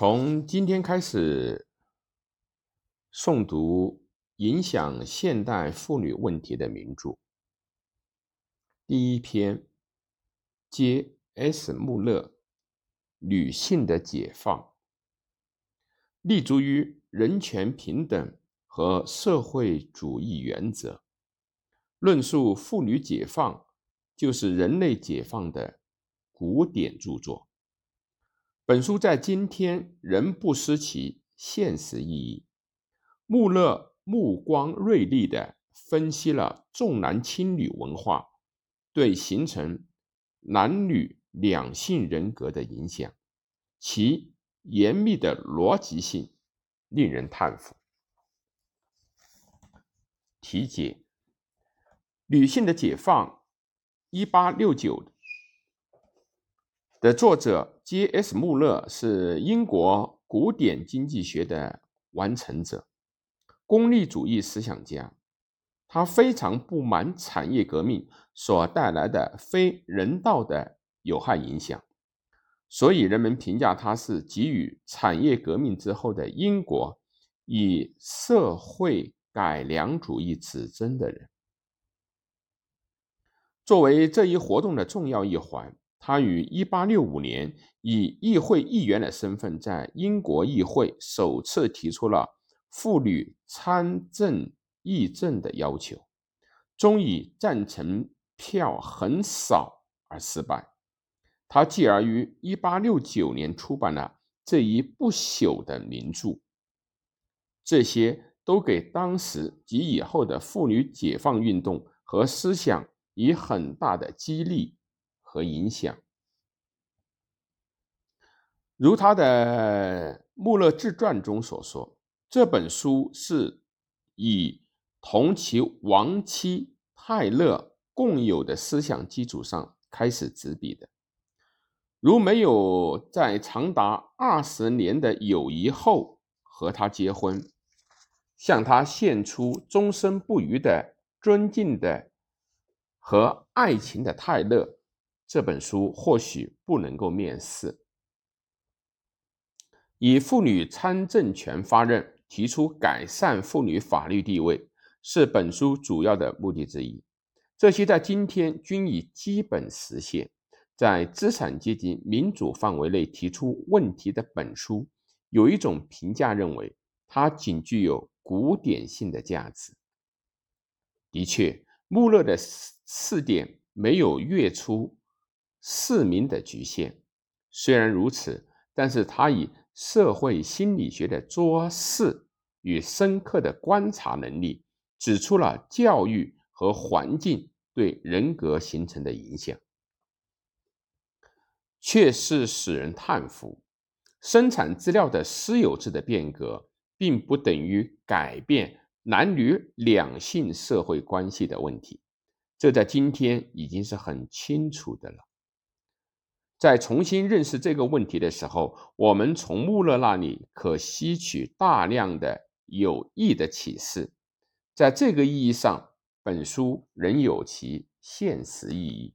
从今天开始，诵读影响现代妇女问题的名著。第一篇，J.S. 穆勒《女性的解放》，立足于人权平等和社会主义原则，论述妇女解放就是人类解放的古典著作。本书在今天仍不失其现实意义。穆勒目光锐利地分析了重男轻女文化对形成男女两性人格的影响，其严密的逻辑性令人叹服。题解：女性的解放，一八六九。的作者 J.S. 穆勒是英国古典经济学的完成者，功利主义思想家。他非常不满产业革命所带来的非人道的有害影响，所以人们评价他是给予产业革命之后的英国以社会改良主义指针的人。作为这一活动的重要一环。他于1865年以议会议员的身份，在英国议会首次提出了妇女参政议政的要求，终以赞成票很少而失败。他继而于1869年出版了这一不朽的名著，这些都给当时及以后的妇女解放运动和思想以很大的激励。和影响，如他的《穆勒自传》中所说，这本书是以同其亡妻泰勒共有的思想基础上开始执笔的。如没有在长达二十年的友谊后和他结婚，向他献出终身不渝的尊敬的和爱情的泰勒。这本书或许不能够面世。以妇女参政权发任，提出改善妇女法律地位，是本书主要的目的之一。这些在今天均已基本实现。在资产阶级民主范围内提出问题的本书，有一种评价认为，它仅具有古典性的价值。的确，穆勒的四四点没有跃出。市民的局限，虽然如此，但是他以社会心理学的卓识与深刻的观察能力，指出了教育和环境对人格形成的影响，却是使人叹服。生产资料的私有制的变革，并不等于改变男女两性社会关系的问题，这在今天已经是很清楚的了。在重新认识这个问题的时候，我们从穆勒那里可吸取大量的有益的启示。在这个意义上，本书仍有其现实意义。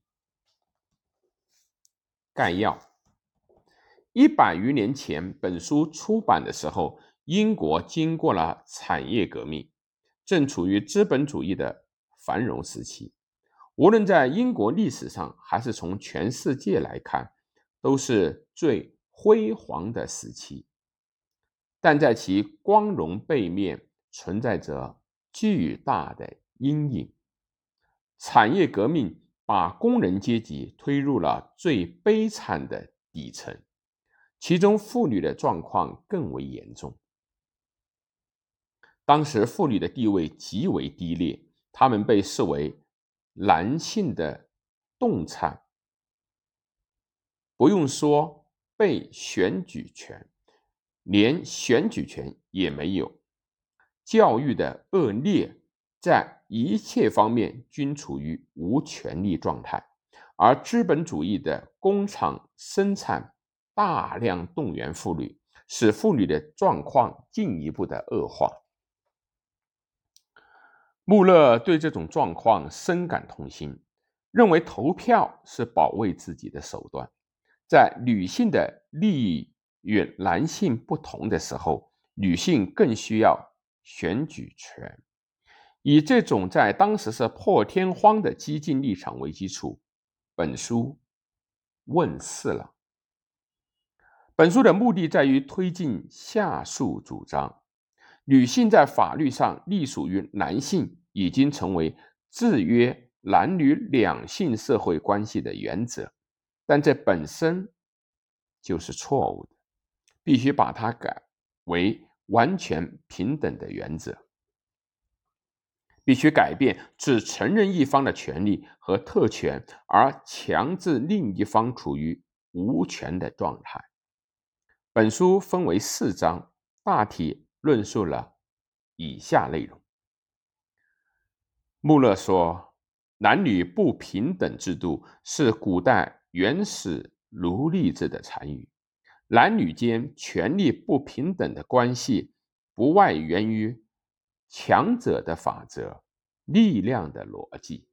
概要：一百余年前，本书出版的时候，英国经过了产业革命，正处于资本主义的繁荣时期。无论在英国历史上，还是从全世界来看，都是最辉煌的时期，但在其光荣背面存在着巨大的阴影。产业革命把工人阶级推入了最悲惨的底层，其中妇女的状况更为严重。当时妇女的地位极为低劣，她们被视为男性的动产。不用说被选举权，连选举权也没有。教育的恶劣，在一切方面均处于无权利状态，而资本主义的工厂生产大量动员妇女，使妇女的状况进一步的恶化。穆勒对这种状况深感痛心，认为投票是保卫自己的手段。在女性的利益与男性不同的时候，女性更需要选举权。以这种在当时是破天荒的激进立场为基础，本书问世了。本书的目的在于推进下述主张：女性在法律上隶属于男性，已经成为制约男女两性社会关系的原则，但这本身就是错误的，必须把它改为完全平等的原则。必须改变只承认一方的权利和特权，而强制另一方处于无权的状态。本书分为四章，大体论述了以下内容。穆勒说，男女不平等制度是古代原始奴隶制的残余，男女间权力不平等的关系，不外源于。强者的法则，力量的逻辑。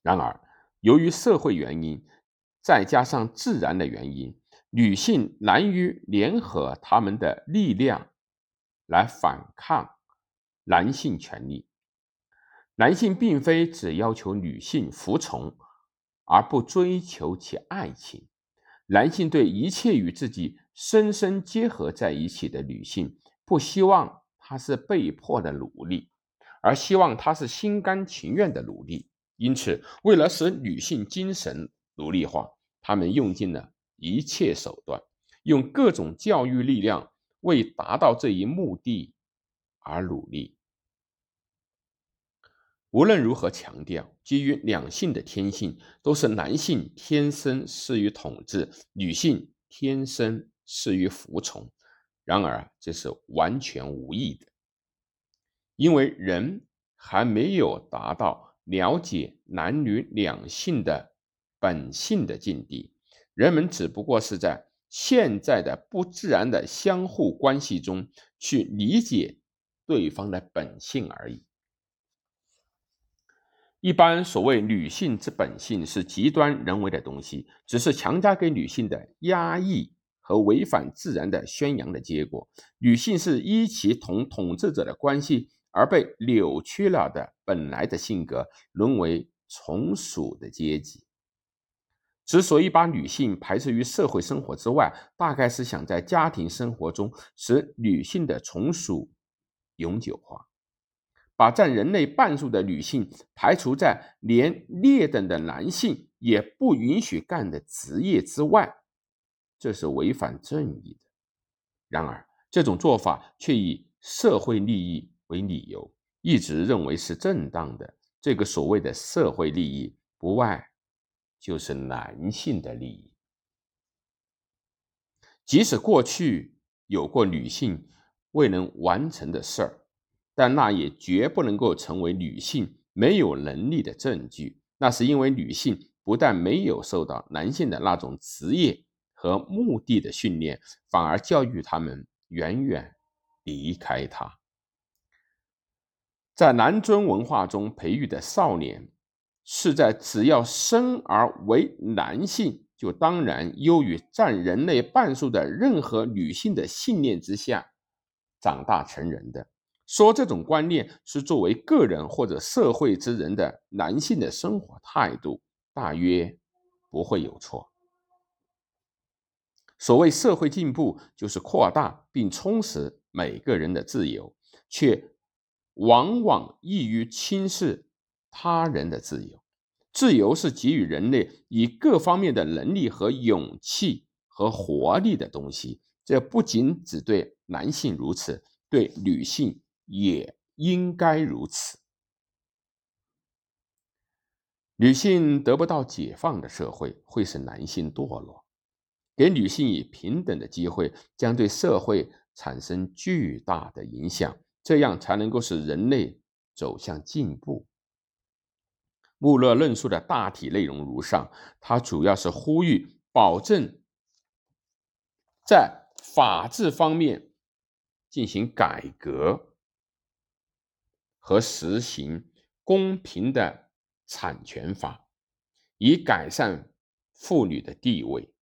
然而，由于社会原因，再加上自然的原因，女性难于联合他们的力量来反抗男性权利。男性并非只要求女性服从，而不追求其爱情。男性对一切与自己深深结合在一起的女性，不希望。她是被迫的努力，而希望她是心甘情愿的努力。因此，为了使女性精神奴隶化，他们用尽了一切手段，用各种教育力量为达到这一目的而努力。无论如何强调，基于两性的天性，都是男性天生适于统治，女性天生适于服从。然而，这是完全无益的，因为人还没有达到了解男女两性的本性的境地。人们只不过是在现在的不自然的相互关系中去理解对方的本性而已。一般所谓女性之本性是极端人为的东西，只是强加给女性的压抑。和违反自然的宣扬的结果，女性是依其同统治者的关系而被扭曲了的本来的性格，沦为从属的阶级。之所以把女性排斥于社会生活之外，大概是想在家庭生活中使女性的从属永久化，把占人类半数的女性排除在连劣等的男性也不允许干的职业之外。这是违反正义的。然而，这种做法却以社会利益为理由，一直认为是正当的。这个所谓的社会利益，不外就是男性的利益。即使过去有过女性未能完成的事儿，但那也绝不能够成为女性没有能力的证据。那是因为女性不但没有受到男性的那种职业。和目的的训练，反而教育他们远远离开他。在男尊文化中培育的少年，是在只要生而为男性，就当然优于占人类半数的任何女性的信念之下长大成人的。说这种观念是作为个人或者社会之人的男性的生活态度，大约不会有错。所谓社会进步，就是扩大并充实每个人的自由，却往往易于轻视他人的自由。自由是给予人类以各方面的能力和勇气和活力的东西。这不仅只对男性如此，对女性也应该如此。女性得不到解放的社会，会使男性堕落。给女性以平等的机会，将对社会产生巨大的影响，这样才能够使人类走向进步。穆勒论述的大体内容如上，他主要是呼吁保证在法治方面进行改革和实行公平的产权法，以改善妇女的地位。